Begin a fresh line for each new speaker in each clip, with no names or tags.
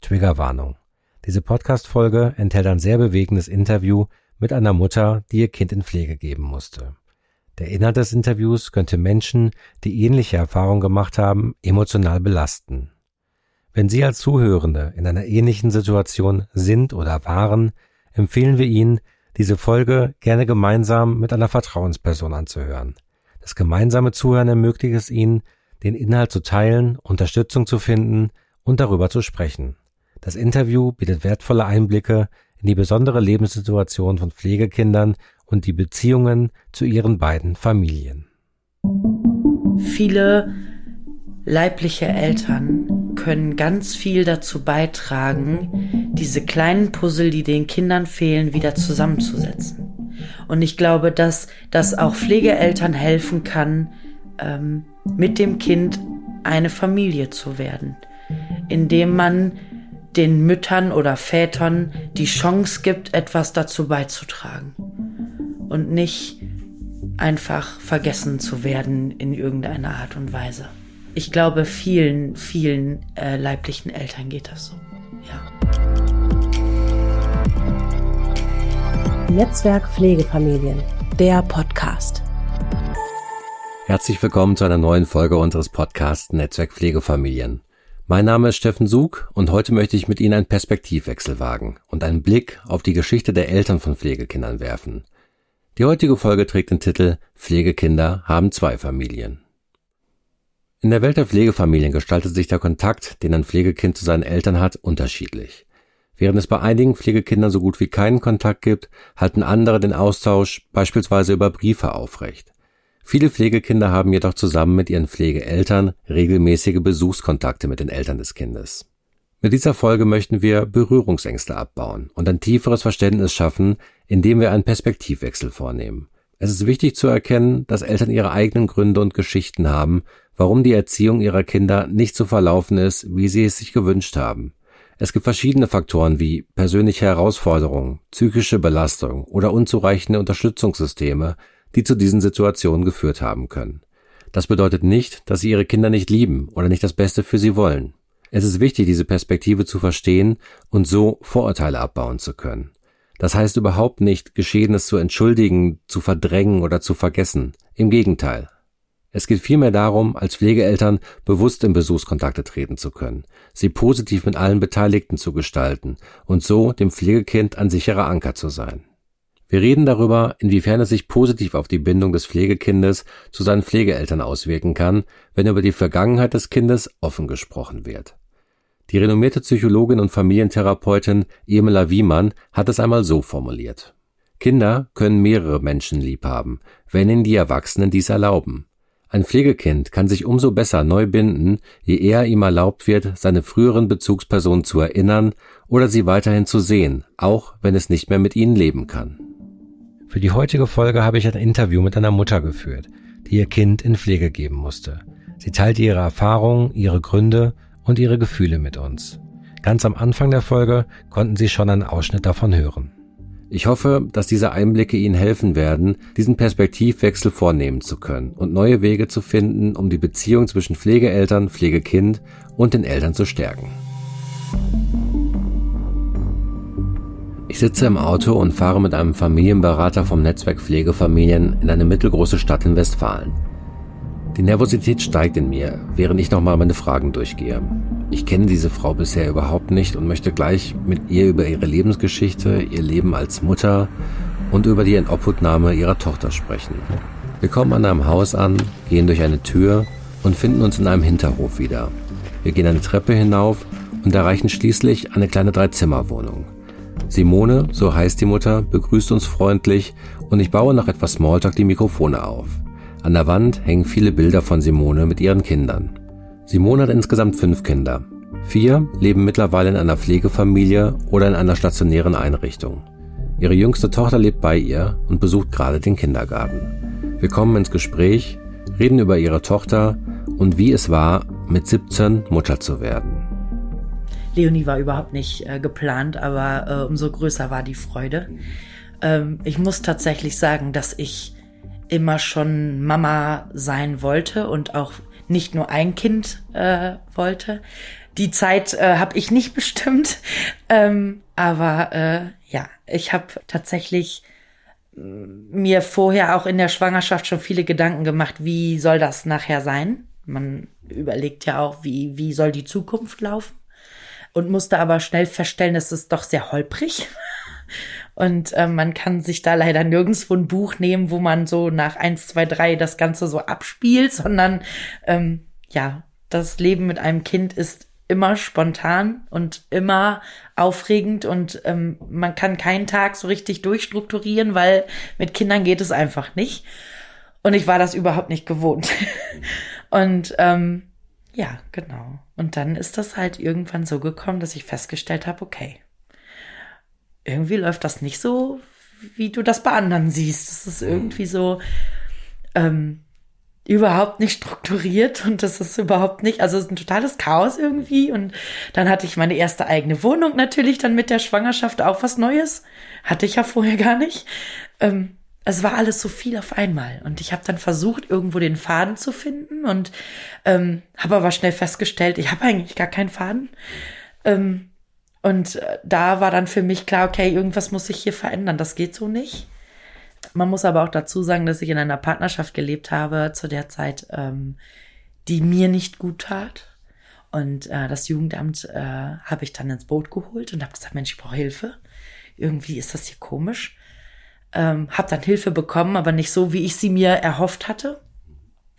Triggerwarnung. Diese Podcast-Folge enthält ein sehr bewegendes Interview mit einer Mutter, die ihr Kind in Pflege geben musste. Der Inhalt des Interviews könnte Menschen, die ähnliche Erfahrungen gemacht haben, emotional belasten. Wenn Sie als Zuhörende in einer ähnlichen Situation sind oder waren, empfehlen wir Ihnen, diese Folge gerne gemeinsam mit einer Vertrauensperson anzuhören. Das gemeinsame Zuhören ermöglicht es Ihnen, den Inhalt zu teilen, Unterstützung zu finden und darüber zu sprechen. Das Interview bietet wertvolle Einblicke in die besondere Lebenssituation von Pflegekindern und die Beziehungen zu ihren beiden Familien.
Viele leibliche Eltern können ganz viel dazu beitragen, diese kleinen Puzzle, die den Kindern fehlen, wieder zusammenzusetzen. Und ich glaube, dass das auch Pflegeeltern helfen kann, ähm, mit dem Kind eine Familie zu werden, indem man den Müttern oder Vätern die Chance gibt, etwas dazu beizutragen und nicht einfach vergessen zu werden in irgendeiner Art und Weise. Ich glaube, vielen, vielen äh, leiblichen Eltern geht das so. Ja.
Netzwerk Pflegefamilien, der Podcast.
Herzlich willkommen zu einer neuen Folge unseres Podcasts Netzwerk Pflegefamilien. Mein Name ist Steffen Sug und heute möchte ich mit Ihnen einen Perspektivwechsel wagen und einen Blick auf die Geschichte der Eltern von Pflegekindern werfen. Die heutige Folge trägt den Titel Pflegekinder haben zwei Familien. In der Welt der Pflegefamilien gestaltet sich der Kontakt, den ein Pflegekind zu seinen Eltern hat, unterschiedlich. Während es bei einigen Pflegekindern so gut wie keinen Kontakt gibt, halten andere den Austausch beispielsweise über Briefe aufrecht. Viele Pflegekinder haben jedoch zusammen mit ihren Pflegeeltern regelmäßige Besuchskontakte mit den Eltern des Kindes. Mit dieser Folge möchten wir Berührungsängste abbauen und ein tieferes Verständnis schaffen, indem wir einen Perspektivwechsel vornehmen. Es ist wichtig zu erkennen, dass Eltern ihre eigenen Gründe und Geschichten haben, warum die Erziehung ihrer Kinder nicht so verlaufen ist, wie sie es sich gewünscht haben. Es gibt verschiedene Faktoren wie persönliche Herausforderungen, psychische Belastung oder unzureichende Unterstützungssysteme, die zu diesen Situationen geführt haben können. Das bedeutet nicht, dass sie ihre Kinder nicht lieben oder nicht das Beste für sie wollen. Es ist wichtig, diese Perspektive zu verstehen und so Vorurteile abbauen zu können. Das heißt überhaupt nicht, Geschehenes zu entschuldigen, zu verdrängen oder zu vergessen. Im Gegenteil. Es geht vielmehr darum, als Pflegeeltern bewusst in Besuchskontakte treten zu können, sie positiv mit allen Beteiligten zu gestalten und so dem Pflegekind ein sicherer Anker zu sein. Wir reden darüber, inwiefern es sich positiv auf die Bindung des Pflegekindes zu seinen Pflegeeltern auswirken kann, wenn über die Vergangenheit des Kindes offen gesprochen wird. Die renommierte Psychologin und Familientherapeutin Emela Wiemann hat es einmal so formuliert. Kinder können mehrere Menschen lieb haben, wenn ihnen die Erwachsenen dies erlauben. Ein Pflegekind kann sich umso besser neu binden, je eher ihm erlaubt wird, seine früheren Bezugspersonen zu erinnern oder sie weiterhin zu sehen, auch wenn es nicht mehr mit ihnen leben kann. Für die heutige Folge habe ich ein Interview mit einer Mutter geführt, die ihr Kind in Pflege geben musste. Sie teilte ihre Erfahrungen, ihre Gründe und ihre Gefühle mit uns. Ganz am Anfang der Folge konnten Sie schon einen Ausschnitt davon hören. Ich hoffe, dass diese Einblicke Ihnen helfen werden, diesen Perspektivwechsel vornehmen zu können und neue Wege zu finden, um die Beziehung zwischen Pflegeeltern, Pflegekind und den Eltern zu stärken. Ich sitze im Auto und fahre mit einem Familienberater vom Netzwerk Pflegefamilien in eine mittelgroße Stadt in Westfalen. Die Nervosität steigt in mir, während ich nochmal meine Fragen durchgehe. Ich kenne diese Frau bisher überhaupt nicht und möchte gleich mit ihr über ihre Lebensgeschichte, ihr Leben als Mutter und über die Inobhutnahme ihrer Tochter sprechen. Wir kommen an einem Haus an, gehen durch eine Tür und finden uns in einem Hinterhof wieder. Wir gehen eine Treppe hinauf und erreichen schließlich eine kleine Dreizimmerwohnung. Simone, so heißt die Mutter, begrüßt uns freundlich und ich baue nach etwas Smalltalk die Mikrofone auf. An der Wand hängen viele Bilder von Simone mit ihren Kindern. Simone hat insgesamt fünf Kinder. Vier leben mittlerweile in einer Pflegefamilie oder in einer stationären Einrichtung. Ihre jüngste Tochter lebt bei ihr und besucht gerade den Kindergarten. Wir kommen ins Gespräch, reden über ihre Tochter und wie es war, mit 17 Mutter zu werden.
Leonie war überhaupt nicht äh, geplant, aber äh, umso größer war die Freude. Ähm, ich muss tatsächlich sagen, dass ich immer schon Mama sein wollte und auch nicht nur ein Kind äh, wollte. die Zeit äh, habe ich nicht bestimmt. Ähm, aber äh, ja, ich habe tatsächlich mir vorher auch in der Schwangerschaft schon viele Gedanken gemacht, wie soll das nachher sein? Man überlegt ja auch, wie, wie soll die Zukunft laufen? Und musste aber schnell feststellen, es ist doch sehr holprig. Und äh, man kann sich da leider nirgendwo ein Buch nehmen, wo man so nach eins, zwei, drei das Ganze so abspielt, sondern ähm, ja, das Leben mit einem Kind ist immer spontan und immer aufregend und ähm, man kann keinen Tag so richtig durchstrukturieren, weil mit Kindern geht es einfach nicht. Und ich war das überhaupt nicht gewohnt. und ähm, ja, genau. Und dann ist das halt irgendwann so gekommen, dass ich festgestellt habe, okay, irgendwie läuft das nicht so, wie du das bei anderen siehst. Das ist irgendwie so, ähm, überhaupt nicht strukturiert und das ist überhaupt nicht, also es ist ein totales Chaos irgendwie und dann hatte ich meine erste eigene Wohnung natürlich dann mit der Schwangerschaft auch was Neues. Hatte ich ja vorher gar nicht. Ähm, es war alles so viel auf einmal und ich habe dann versucht, irgendwo den Faden zu finden und ähm, habe aber schnell festgestellt, ich habe eigentlich gar keinen Faden. Ähm, und äh, da war dann für mich klar, okay, irgendwas muss sich hier verändern, das geht so nicht. Man muss aber auch dazu sagen, dass ich in einer Partnerschaft gelebt habe zu der Zeit, ähm, die mir nicht gut tat. Und äh, das Jugendamt äh, habe ich dann ins Boot geholt und habe gesagt, Mensch, ich brauche Hilfe. Irgendwie ist das hier komisch. Ähm, habe dann Hilfe bekommen, aber nicht so, wie ich sie mir erhofft hatte.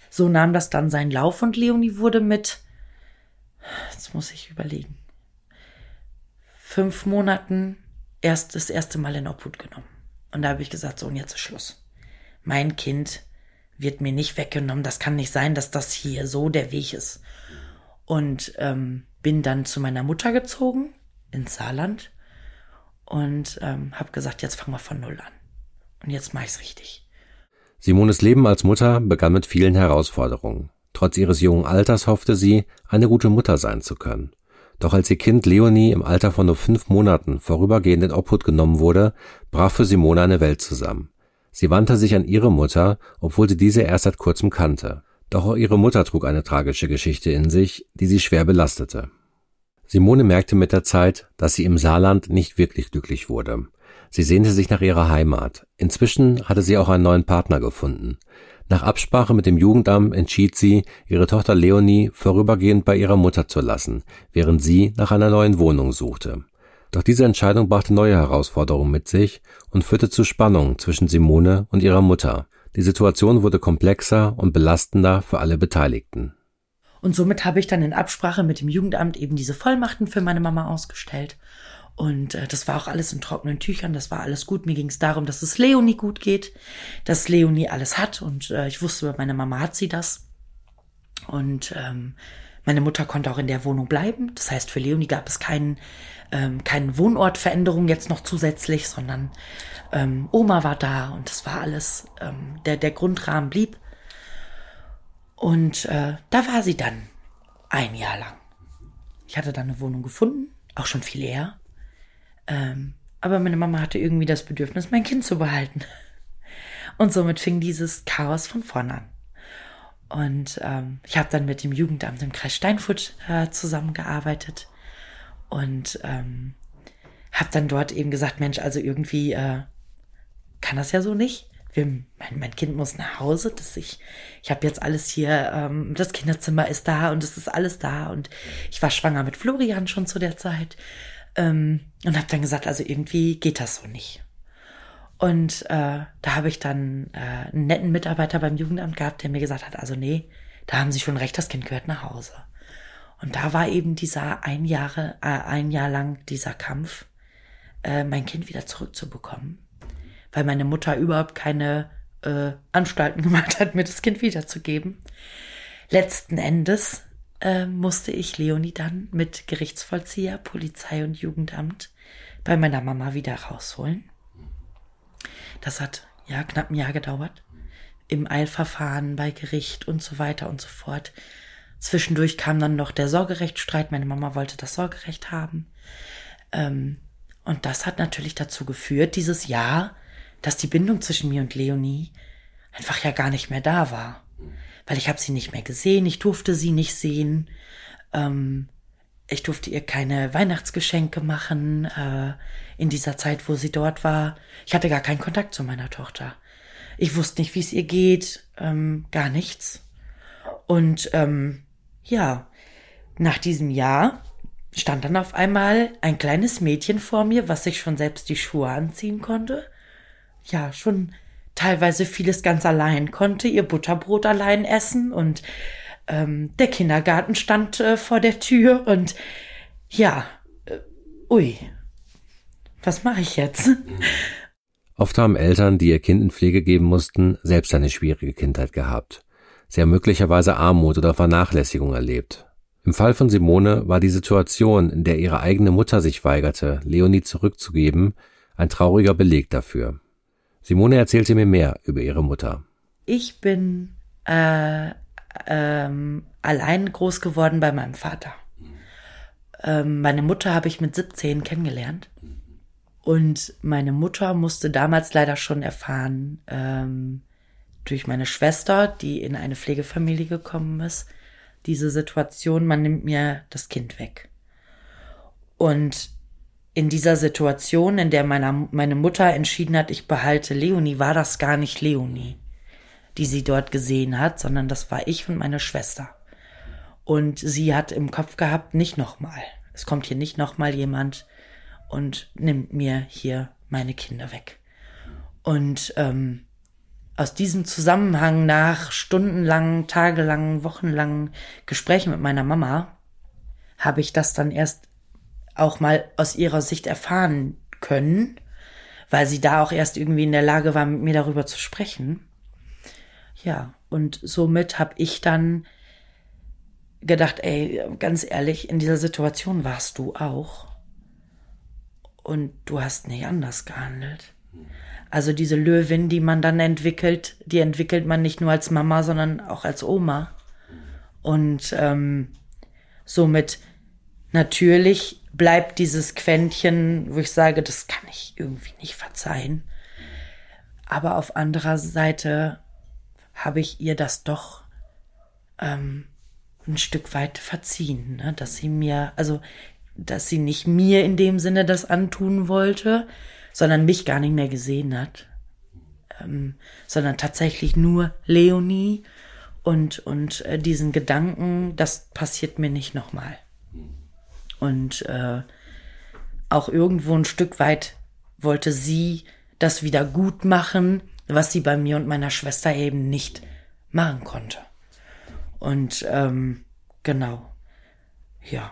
So nahm das dann seinen Lauf und Leonie wurde mit, jetzt muss ich überlegen, fünf Monaten erst das erste Mal in Obhut genommen. Und da habe ich gesagt, so und jetzt ist Schluss. Mein Kind wird mir nicht weggenommen. Das kann nicht sein, dass das hier so der Weg ist. Und ähm, bin dann zu meiner Mutter gezogen ins Saarland und ähm, habe gesagt, jetzt fangen wir von null an. Und jetzt mache ich's richtig.
Simones Leben als Mutter begann mit vielen Herausforderungen. Trotz ihres jungen Alters hoffte sie, eine gute Mutter sein zu können. Doch als ihr Kind Leonie im Alter von nur fünf Monaten vorübergehend in Obhut genommen wurde, brach für Simone eine Welt zusammen. Sie wandte sich an ihre Mutter, obwohl sie diese erst seit kurzem kannte. Doch auch ihre Mutter trug eine tragische Geschichte in sich, die sie schwer belastete. Simone merkte mit der Zeit, dass sie im Saarland nicht wirklich glücklich wurde. Sie sehnte sich nach ihrer Heimat. Inzwischen hatte sie auch einen neuen Partner gefunden. Nach Absprache mit dem Jugendamt entschied sie, ihre Tochter Leonie vorübergehend bei ihrer Mutter zu lassen, während sie nach einer neuen Wohnung suchte. Doch diese Entscheidung brachte neue Herausforderungen mit sich und führte zu Spannungen zwischen Simone und ihrer Mutter. Die Situation wurde komplexer und belastender für alle Beteiligten.
Und somit habe ich dann in Absprache mit dem Jugendamt eben diese Vollmachten für meine Mama ausgestellt und äh, das war auch alles in trockenen Tüchern, das war alles gut. Mir ging es darum, dass es Leonie gut geht, dass Leonie alles hat. Und äh, ich wusste, meine Mama hat sie das. Und ähm, meine Mutter konnte auch in der Wohnung bleiben. Das heißt, für Leonie gab es keinen ähm, keine Wohnortveränderung jetzt noch zusätzlich, sondern ähm, Oma war da und das war alles, ähm, der, der Grundrahmen blieb. Und äh, da war sie dann ein Jahr lang. Ich hatte dann eine Wohnung gefunden, auch schon viel eher. Ähm, aber meine Mama hatte irgendwie das Bedürfnis, mein Kind zu behalten. Und somit fing dieses Chaos von vorn an. Und ähm, ich habe dann mit dem Jugendamt im Kreis Steinfurt äh, zusammengearbeitet und ähm, habe dann dort eben gesagt, Mensch, also irgendwie äh, kann das ja so nicht. Wir, mein, mein Kind muss nach Hause, dass ich, ich habe jetzt alles hier, ähm, das Kinderzimmer ist da und es ist alles da und ich war schwanger mit Florian schon zu der Zeit. Ähm, und habe dann gesagt, also irgendwie geht das so nicht. Und äh, da habe ich dann äh, einen netten Mitarbeiter beim Jugendamt gehabt, der mir gesagt hat, also nee, da haben Sie schon recht, das Kind gehört nach Hause. Und da war eben dieser ein Jahre, äh, ein Jahr lang dieser Kampf, äh, mein Kind wieder zurückzubekommen, weil meine Mutter überhaupt keine äh, Anstalten gemacht hat, mir das Kind wiederzugeben. Letzten Endes äh, musste ich Leonie dann mit Gerichtsvollzieher, Polizei und Jugendamt bei meiner Mama wieder rausholen. Das hat ja knapp ein Jahr gedauert. Im Eilverfahren, bei Gericht und so weiter und so fort. Zwischendurch kam dann noch der Sorgerechtsstreit. Meine Mama wollte das Sorgerecht haben. Ähm, und das hat natürlich dazu geführt, dieses Jahr, dass die Bindung zwischen mir und Leonie einfach ja gar nicht mehr da war weil ich habe sie nicht mehr gesehen, ich durfte sie nicht sehen. Ähm, ich durfte ihr keine Weihnachtsgeschenke machen äh, in dieser Zeit, wo sie dort war. Ich hatte gar keinen Kontakt zu meiner Tochter. Ich wusste nicht, wie es ihr geht, ähm, gar nichts. Und ähm, ja, nach diesem Jahr stand dann auf einmal ein kleines Mädchen vor mir, was sich schon selbst die Schuhe anziehen konnte. Ja, schon teilweise vieles ganz allein konnte, ihr Butterbrot allein essen und ähm, der Kindergarten stand äh, vor der Tür und ja, äh, ui, was mache ich jetzt?
Oft haben Eltern, die ihr Kind in Pflege geben mussten, selbst eine schwierige Kindheit gehabt. Sie haben möglicherweise Armut oder Vernachlässigung erlebt. Im Fall von Simone war die Situation, in der ihre eigene Mutter sich weigerte, Leonie zurückzugeben, ein trauriger Beleg dafür. Simone erzählte mir mehr über ihre Mutter.
Ich bin äh, ähm, allein groß geworden bei meinem Vater. Ähm, meine Mutter habe ich mit 17 kennengelernt. Und meine Mutter musste damals leider schon erfahren, ähm, durch meine Schwester, die in eine Pflegefamilie gekommen ist, diese Situation, man nimmt mir das Kind weg. Und in dieser Situation, in der meine, meine Mutter entschieden hat, ich behalte Leonie, war das gar nicht Leonie die sie dort gesehen hat, sondern das war ich und meine Schwester. Und sie hat im Kopf gehabt, nicht nochmal. Es kommt hier nicht nochmal jemand und nimmt mir hier meine Kinder weg. Und ähm, aus diesem Zusammenhang nach stundenlangen, tagelangen, wochenlangen Gesprächen mit meiner Mama habe ich das dann erst auch mal aus ihrer Sicht erfahren können, weil sie da auch erst irgendwie in der Lage war, mit mir darüber zu sprechen. Ja, und somit habe ich dann gedacht, ey, ganz ehrlich, in dieser Situation warst du auch. Und du hast nicht anders gehandelt. Also diese Löwin, die man dann entwickelt, die entwickelt man nicht nur als Mama, sondern auch als Oma. Und ähm, somit natürlich bleibt dieses Quäntchen, wo ich sage, das kann ich irgendwie nicht verzeihen. Aber auf anderer Seite habe ich ihr das doch ähm, ein Stück weit verziehen, ne? dass sie mir, also dass sie nicht mir in dem Sinne das antun wollte, sondern mich gar nicht mehr gesehen hat, ähm, sondern tatsächlich nur Leonie und und äh, diesen Gedanken, das passiert mir nicht nochmal. Und äh, auch irgendwo ein Stück weit wollte sie das wieder gut machen, was sie bei mir und meiner Schwester eben nicht machen konnte. Und ähm, genau, ja.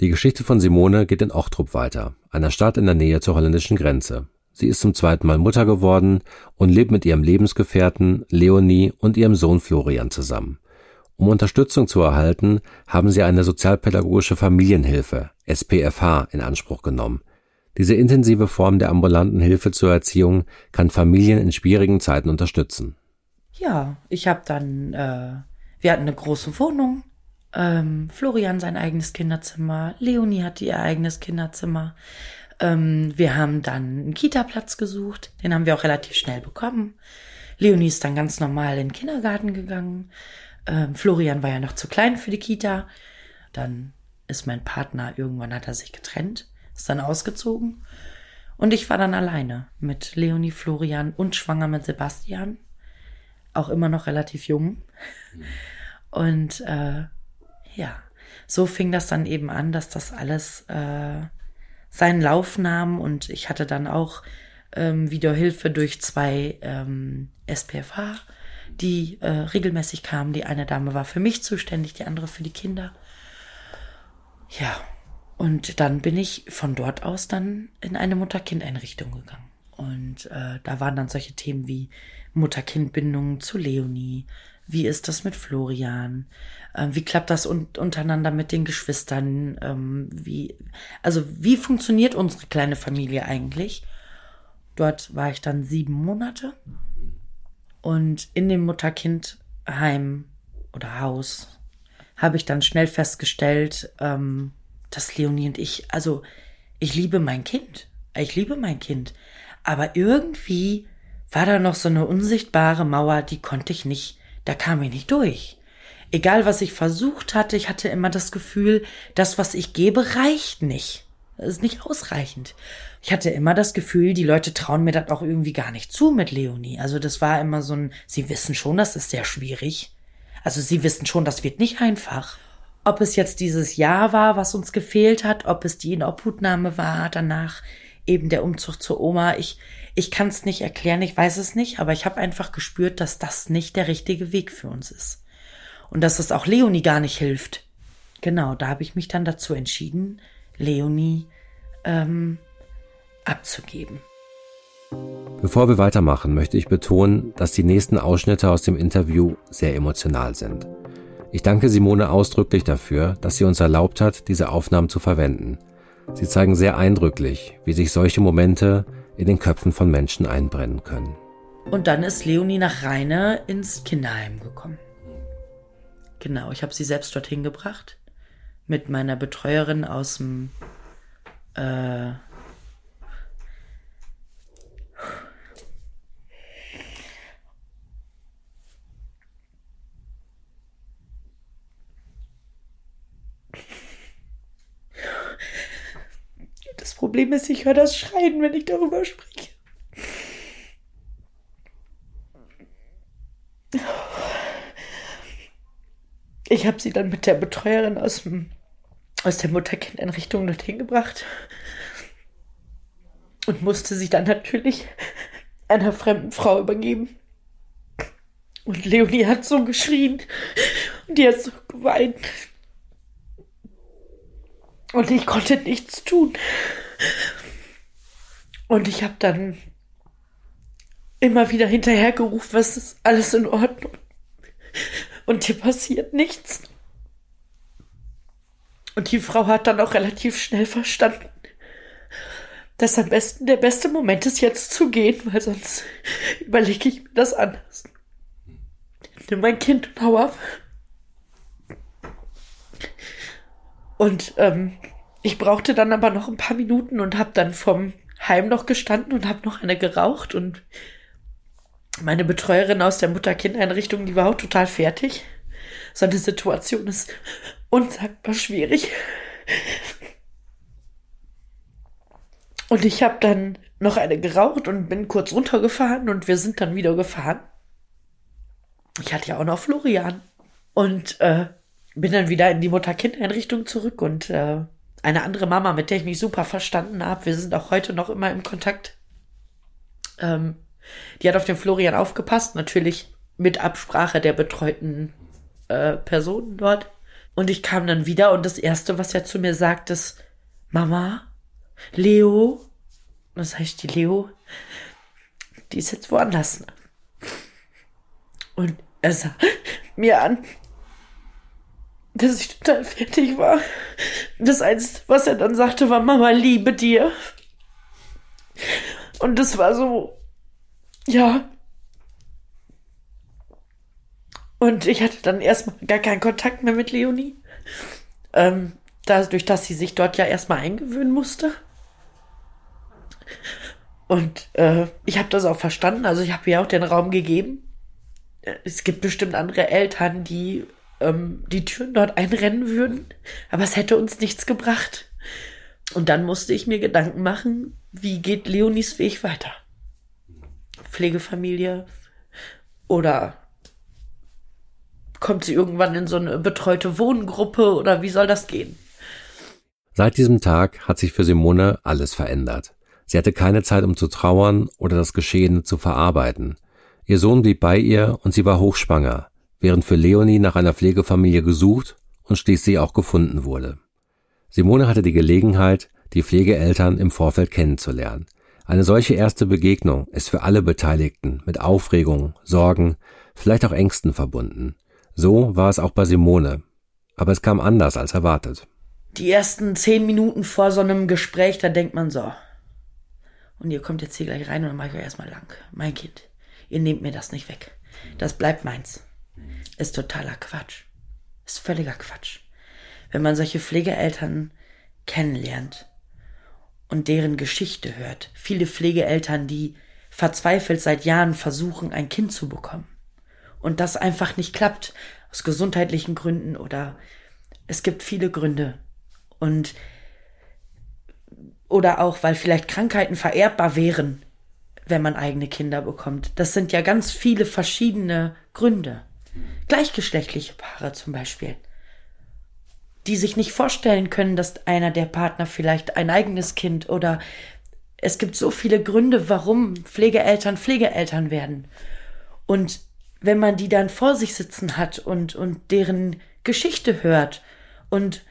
Die Geschichte von Simone geht in Ochtrup weiter, einer Stadt in der Nähe zur holländischen Grenze. Sie ist zum zweiten Mal Mutter geworden und lebt mit ihrem Lebensgefährten Leonie und ihrem Sohn Florian zusammen. Um Unterstützung zu erhalten, haben sie eine sozialpädagogische Familienhilfe, SPFH, in Anspruch genommen, diese intensive Form der ambulanten Hilfe zur Erziehung kann Familien in schwierigen Zeiten unterstützen.
Ja, ich habe dann, äh, wir hatten eine große Wohnung. Ähm, Florian sein eigenes Kinderzimmer, Leonie hatte ihr eigenes Kinderzimmer. Ähm, wir haben dann einen Kita-Platz gesucht, den haben wir auch relativ schnell bekommen. Leonie ist dann ganz normal in den Kindergarten gegangen. Ähm, Florian war ja noch zu klein für die Kita. Dann ist mein Partner, irgendwann hat er sich getrennt ist dann ausgezogen. Und ich war dann alleine mit Leonie Florian und schwanger mit Sebastian. Auch immer noch relativ jung. Und äh, ja, so fing das dann eben an, dass das alles äh, seinen Lauf nahm und ich hatte dann auch ähm, wieder Hilfe durch zwei ähm, SPFH, die äh, regelmäßig kamen. Die eine Dame war für mich zuständig, die andere für die Kinder. Ja, und dann bin ich von dort aus dann in eine Mutter-Kind-Einrichtung gegangen. Und äh, da waren dann solche Themen wie Mutter-Kind-Bindung zu Leonie. Wie ist das mit Florian? Äh, wie klappt das un untereinander mit den Geschwistern? Ähm, wie, also wie funktioniert unsere kleine Familie eigentlich? Dort war ich dann sieben Monate. Und in dem Mutter-Kind-Heim oder Haus habe ich dann schnell festgestellt, ähm, dass Leonie und ich, also ich liebe mein Kind. Ich liebe mein Kind. Aber irgendwie war da noch so eine unsichtbare Mauer, die konnte ich nicht, da kam ich nicht durch. egal was ich versucht hatte, ich hatte immer das Gefühl, das, was ich gebe, reicht nicht. Ist nicht ausreichend. Ich hatte immer das Gefühl, die Leute trauen mir das auch irgendwie gar nicht zu mit Leonie. Also das war immer so ein, sie wissen schon, das ist sehr schwierig. Also sie wissen schon, das wird nicht einfach. Ob es jetzt dieses Jahr war, was uns gefehlt hat, ob es die Inobhutnahme war, danach eben der Umzug zur Oma. Ich, ich kann es nicht erklären, ich weiß es nicht, aber ich habe einfach gespürt, dass das nicht der richtige Weg für uns ist. Und dass es auch Leonie gar nicht hilft. Genau, da habe ich mich dann dazu entschieden, Leonie ähm, abzugeben.
Bevor wir weitermachen, möchte ich betonen, dass die nächsten Ausschnitte aus dem Interview sehr emotional sind. Ich danke Simone ausdrücklich dafür, dass sie uns erlaubt hat, diese Aufnahmen zu verwenden. Sie zeigen sehr eindrücklich, wie sich solche Momente in den Köpfen von Menschen einbrennen können.
Und dann ist Leonie nach Rheine ins Kinderheim gekommen. Genau, ich habe sie selbst dorthin gebracht mit meiner Betreuerin aus dem äh, Das Problem ist, ich höre das Schreien, wenn ich darüber spreche. Ich habe sie dann mit der Betreuerin aus, dem, aus der Mutter-Kind-Einrichtung dorthin gebracht und musste sie dann natürlich einer fremden Frau übergeben. Und Leonie hat so geschrien und die hat so geweint. Und ich konnte nichts tun. Und ich habe dann immer wieder hinterhergerufen, was ist alles in Ordnung? Und hier passiert nichts. Und die Frau hat dann auch relativ schnell verstanden, dass am besten der beste Moment ist, jetzt zu gehen, weil sonst überlege ich mir das anders. Nimm mein Kind und hau ab. Und ähm, ich brauchte dann aber noch ein paar Minuten und habe dann vom Heim noch gestanden und habe noch eine geraucht und meine Betreuerin aus der Mutter-Kind-Einrichtung, die war auch total fertig. So eine Situation ist unsagbar schwierig. Und ich habe dann noch eine geraucht und bin kurz runtergefahren und wir sind dann wieder gefahren. Ich hatte ja auch noch Florian. Und äh, bin dann wieder in die Mutter-Kind-Einrichtung zurück und äh, eine andere Mama, mit der ich mich super verstanden habe, wir sind auch heute noch immer im Kontakt. Ähm, die hat auf den Florian aufgepasst, natürlich mit Absprache der betreuten äh, Personen dort. Und ich kam dann wieder und das Erste, was er zu mir sagt, ist, Mama, Leo, das heißt die Leo, die ist jetzt woanders. Und er sah mir an, dass ich total fertig war. Das Einzige, was er dann sagte, war, Mama, liebe dir. Und das war so, ja. Und ich hatte dann erstmal gar keinen Kontakt mehr mit Leonie. Ähm, dadurch, dass sie sich dort ja erstmal eingewöhnen musste. Und äh, ich habe das auch verstanden. Also ich habe ihr auch den Raum gegeben. Es gibt bestimmt andere Eltern, die ähm, die Türen dort einrennen würden, aber es hätte uns nichts gebracht. Und dann musste ich mir Gedanken machen, wie geht Leonis Weg weiter? Pflegefamilie oder kommt sie irgendwann in so eine betreute Wohngruppe oder wie soll das gehen?
Seit diesem Tag hat sich für Simone alles verändert. Sie hatte keine Zeit, um zu trauern oder das Geschehene zu verarbeiten. Ihr Sohn blieb bei ihr und sie war hochschwanger während für Leonie nach einer Pflegefamilie gesucht und schließlich auch gefunden wurde. Simone hatte die Gelegenheit, die Pflegeeltern im Vorfeld kennenzulernen. Eine solche erste Begegnung ist für alle Beteiligten mit Aufregung, Sorgen, vielleicht auch Ängsten verbunden. So war es auch bei Simone. Aber es kam anders als erwartet.
Die ersten zehn Minuten vor so einem Gespräch, da denkt man so. Und ihr kommt jetzt hier gleich rein und dann mache ich euch erstmal lang. Mein Kind, ihr nehmt mir das nicht weg. Das bleibt meins ist totaler Quatsch. Ist völliger Quatsch. Wenn man solche Pflegeeltern kennenlernt und deren Geschichte hört, viele Pflegeeltern, die verzweifelt seit Jahren versuchen, ein Kind zu bekommen und das einfach nicht klappt, aus gesundheitlichen Gründen oder es gibt viele Gründe. Und oder auch, weil vielleicht Krankheiten vererbbar wären, wenn man eigene Kinder bekommt. Das sind ja ganz viele verschiedene Gründe. Gleichgeschlechtliche Paare zum Beispiel, die sich nicht vorstellen können, dass einer der Partner vielleicht ein eigenes Kind oder es gibt so viele Gründe, warum Pflegeeltern Pflegeeltern werden. Und wenn man die dann vor sich sitzen hat und, und deren Geschichte hört und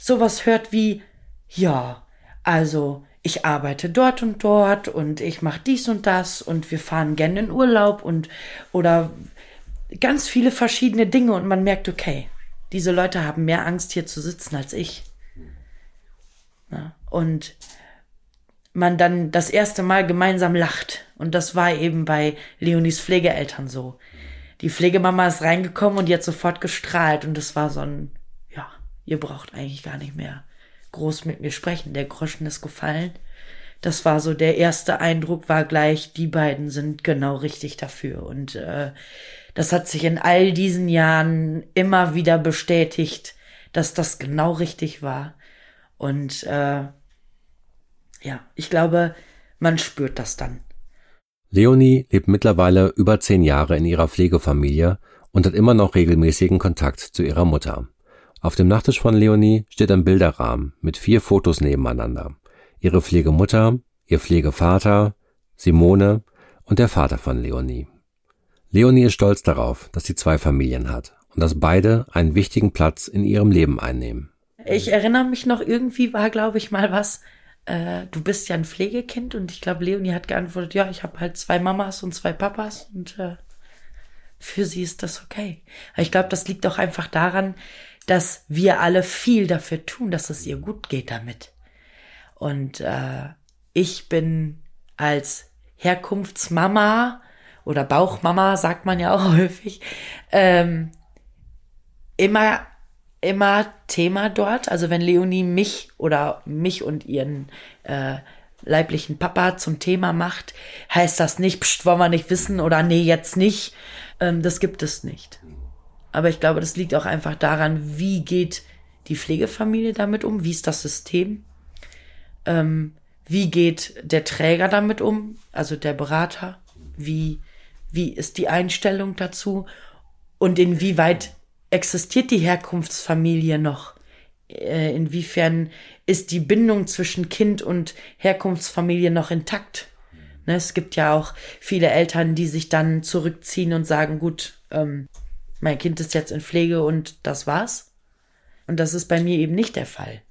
sowas hört wie, ja, also ich arbeite dort und dort und ich mache dies und das und wir fahren gerne in Urlaub und oder ganz viele verschiedene Dinge und man merkt, okay, diese Leute haben mehr Angst hier zu sitzen als ich. Ja, und man dann das erste Mal gemeinsam lacht. Und das war eben bei Leonis Pflegeeltern so. Die Pflegemama ist reingekommen und die hat sofort gestrahlt und das war so ein, ja, ihr braucht eigentlich gar nicht mehr groß mit mir sprechen. Der Groschen ist gefallen. Das war so der erste Eindruck, war gleich, die beiden sind genau richtig dafür. Und äh, das hat sich in all diesen Jahren immer wieder bestätigt, dass das genau richtig war. Und äh, ja, ich glaube, man spürt das dann.
Leonie lebt mittlerweile über zehn Jahre in ihrer Pflegefamilie und hat immer noch regelmäßigen Kontakt zu ihrer Mutter. Auf dem Nachttisch von Leonie steht ein Bilderrahmen mit vier Fotos nebeneinander. Ihre Pflegemutter, ihr Pflegevater, Simone und der Vater von Leonie. Leonie ist stolz darauf, dass sie zwei Familien hat und dass beide einen wichtigen Platz in ihrem Leben einnehmen.
Ich erinnere mich noch, irgendwie war, glaube ich, mal was, äh, du bist ja ein Pflegekind und ich glaube, Leonie hat geantwortet, ja, ich habe halt zwei Mamas und zwei Papas und äh, für sie ist das okay. Aber ich glaube, das liegt auch einfach daran, dass wir alle viel dafür tun, dass es ihr gut geht damit. Und äh, ich bin als Herkunftsmama oder Bauchmama, sagt man ja auch häufig, ähm, immer immer Thema dort. Also wenn Leonie mich oder mich und ihren äh, leiblichen Papa zum Thema macht, heißt das nicht, pst, wollen wir nicht wissen oder nee, jetzt nicht. Ähm, das gibt es nicht. Aber ich glaube, das liegt auch einfach daran, wie geht die Pflegefamilie damit um, wie ist das System, ähm, wie geht der Träger damit um, also der Berater, wie, wie ist die Einstellung dazu und inwieweit existiert die Herkunftsfamilie noch? Äh, inwiefern ist die Bindung zwischen Kind und Herkunftsfamilie noch intakt? Ne, es gibt ja auch viele Eltern, die sich dann zurückziehen und sagen, gut, ähm, mein Kind ist jetzt in Pflege und das war's. Und das ist bei mir eben nicht der Fall.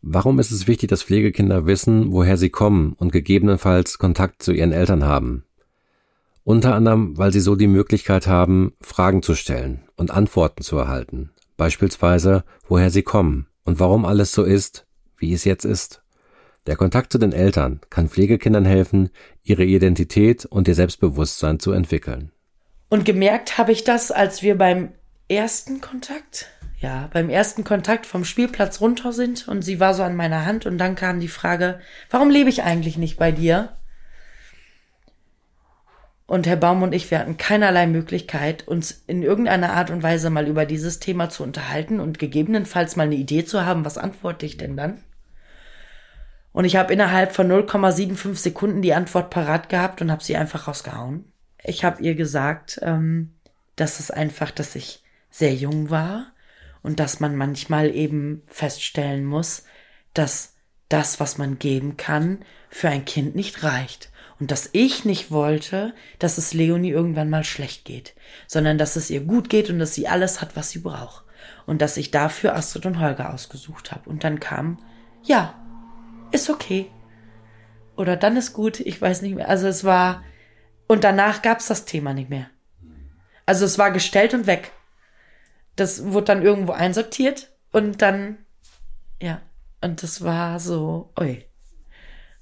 Warum ist es wichtig, dass Pflegekinder wissen, woher sie kommen und gegebenenfalls Kontakt zu ihren Eltern haben? Unter anderem, weil sie so die Möglichkeit haben, Fragen zu stellen und Antworten zu erhalten. Beispielsweise, woher sie kommen und warum alles so ist, wie es jetzt ist. Der Kontakt zu den Eltern kann Pflegekindern helfen, ihre Identität und ihr Selbstbewusstsein zu entwickeln.
Und gemerkt habe ich das, als wir beim ersten Kontakt, ja, beim ersten Kontakt vom Spielplatz runter sind und sie war so an meiner Hand und dann kam die Frage, warum lebe ich eigentlich nicht bei dir? Und Herr Baum und ich, wir hatten keinerlei Möglichkeit, uns in irgendeiner Art und Weise mal über dieses Thema zu unterhalten und gegebenenfalls mal eine Idee zu haben, was antworte ich denn dann? Und ich habe innerhalb von 0,75 Sekunden die Antwort parat gehabt und habe sie einfach rausgehauen. Ich habe ihr gesagt, ähm, dass es einfach, dass ich sehr jung war und dass man manchmal eben feststellen muss, dass das, was man geben kann, für ein Kind nicht reicht und dass ich nicht wollte, dass es Leonie irgendwann mal schlecht geht, sondern dass es ihr gut geht und dass sie alles hat, was sie braucht. Und dass ich dafür Astrid und Holger ausgesucht habe. Und dann kam, ja, ist okay. Oder dann ist gut, ich weiß nicht mehr. Also es war, und danach gab es das Thema nicht mehr. Also es war gestellt und weg. Das wurde dann irgendwo einsortiert und dann, ja, und das war so, oi,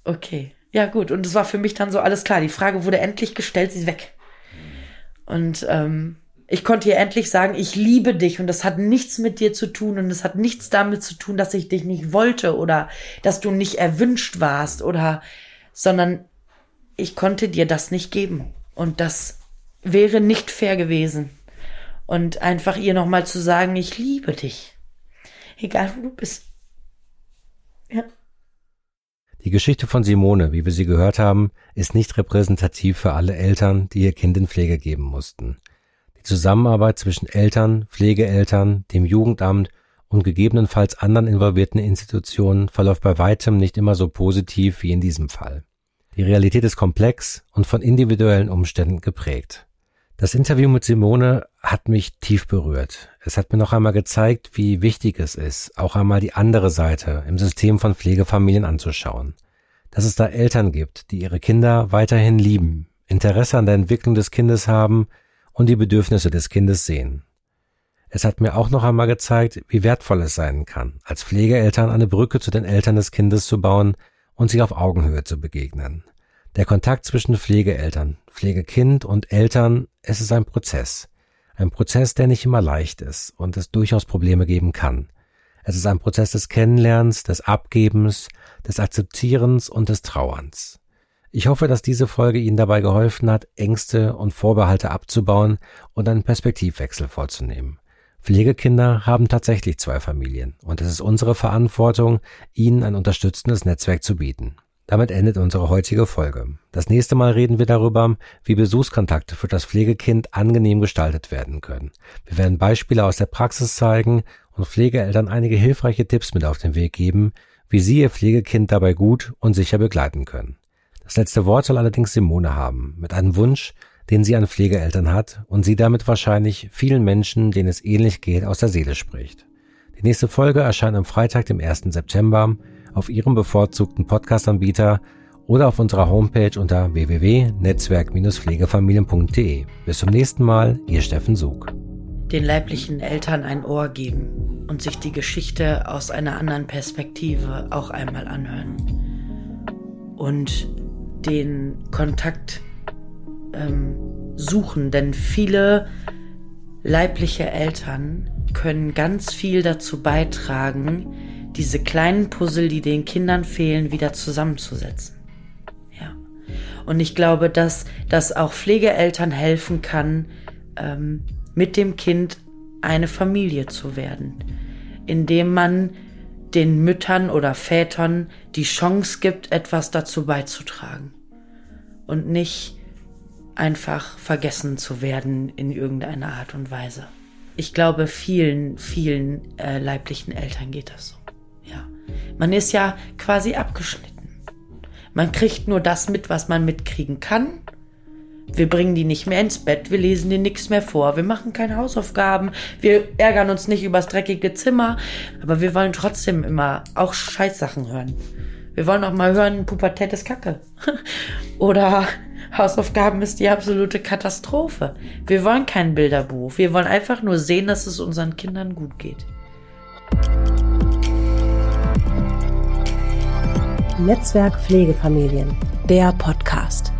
okay. Ja, gut. Und es war für mich dann so alles klar. Die Frage wurde endlich gestellt, sie ist weg. Und ähm, ich konnte ihr endlich sagen, ich liebe dich und das hat nichts mit dir zu tun und es hat nichts damit zu tun, dass ich dich nicht wollte oder dass du nicht erwünscht warst oder, sondern ich konnte dir das nicht geben. Und das wäre nicht fair gewesen. Und einfach ihr nochmal zu sagen, ich liebe dich. Egal wo du bist. Ja.
Die Geschichte von Simone, wie wir sie gehört haben, ist nicht repräsentativ für alle Eltern, die ihr Kind in Pflege geben mussten. Die Zusammenarbeit zwischen Eltern, Pflegeeltern, dem Jugendamt und gegebenenfalls anderen involvierten Institutionen verläuft bei weitem nicht immer so positiv wie in diesem Fall. Die Realität ist komplex und von individuellen Umständen geprägt. Das Interview mit Simone hat mich tief berührt. Es hat mir noch einmal gezeigt, wie wichtig es ist, auch einmal die andere Seite im System von Pflegefamilien anzuschauen. Dass es da Eltern gibt, die ihre Kinder weiterhin lieben, Interesse an der Entwicklung des Kindes haben und die Bedürfnisse des Kindes sehen. Es hat mir auch noch einmal gezeigt, wie wertvoll es sein kann, als Pflegeeltern eine Brücke zu den Eltern des Kindes zu bauen und sich auf Augenhöhe zu begegnen. Der Kontakt zwischen Pflegeeltern, Pflegekind und Eltern, es ist ein Prozess. Ein Prozess, der nicht immer leicht ist und es durchaus Probleme geben kann. Es ist ein Prozess des Kennenlernens, des Abgebens, des Akzeptierens und des Trauerns. Ich hoffe, dass diese Folge Ihnen dabei geholfen hat, Ängste und Vorbehalte abzubauen und einen Perspektivwechsel vorzunehmen. Pflegekinder haben tatsächlich zwei Familien und es ist unsere Verantwortung, ihnen ein unterstützendes Netzwerk zu bieten. Damit endet unsere heutige Folge. Das nächste Mal reden wir darüber, wie Besuchskontakte für das Pflegekind angenehm gestaltet werden können. Wir werden Beispiele aus der Praxis zeigen und Pflegeeltern einige hilfreiche Tipps mit auf den Weg geben, wie sie ihr Pflegekind dabei gut und sicher begleiten können. Das letzte Wort soll allerdings Simone haben, mit einem Wunsch, den sie an Pflegeeltern hat und sie damit wahrscheinlich vielen Menschen, denen es ähnlich geht, aus der Seele spricht. Die nächste Folge erscheint am Freitag, dem 1. September, auf Ihrem bevorzugten Podcast-Anbieter oder auf unserer Homepage unter www.netzwerk-pflegefamilien.de. Bis zum nächsten Mal, Ihr Steffen Sug.
Den leiblichen Eltern ein Ohr geben und sich die Geschichte aus einer anderen Perspektive auch einmal anhören. Und den Kontakt ähm, suchen, denn viele leibliche Eltern können ganz viel dazu beitragen, diese kleinen Puzzle, die den Kindern fehlen, wieder zusammenzusetzen. Ja. Und ich glaube, dass das auch Pflegeeltern helfen kann, ähm, mit dem Kind eine Familie zu werden, indem man den Müttern oder Vätern die Chance gibt, etwas dazu beizutragen und nicht einfach vergessen zu werden in irgendeiner Art und Weise. Ich glaube, vielen, vielen äh, leiblichen Eltern geht das so. Man ist ja quasi abgeschnitten. Man kriegt nur das mit, was man mitkriegen kann. Wir bringen die nicht mehr ins Bett, wir lesen dir nichts mehr vor, wir machen keine Hausaufgaben, wir ärgern uns nicht übers dreckige Zimmer, aber wir wollen trotzdem immer auch Scheißsachen hören. Wir wollen auch mal hören, Pubertät ist Kacke. Oder Hausaufgaben ist die absolute Katastrophe. Wir wollen kein Bilderbuch. Wir wollen einfach nur sehen, dass es unseren Kindern gut geht.
Netzwerk Pflegefamilien, der Podcast.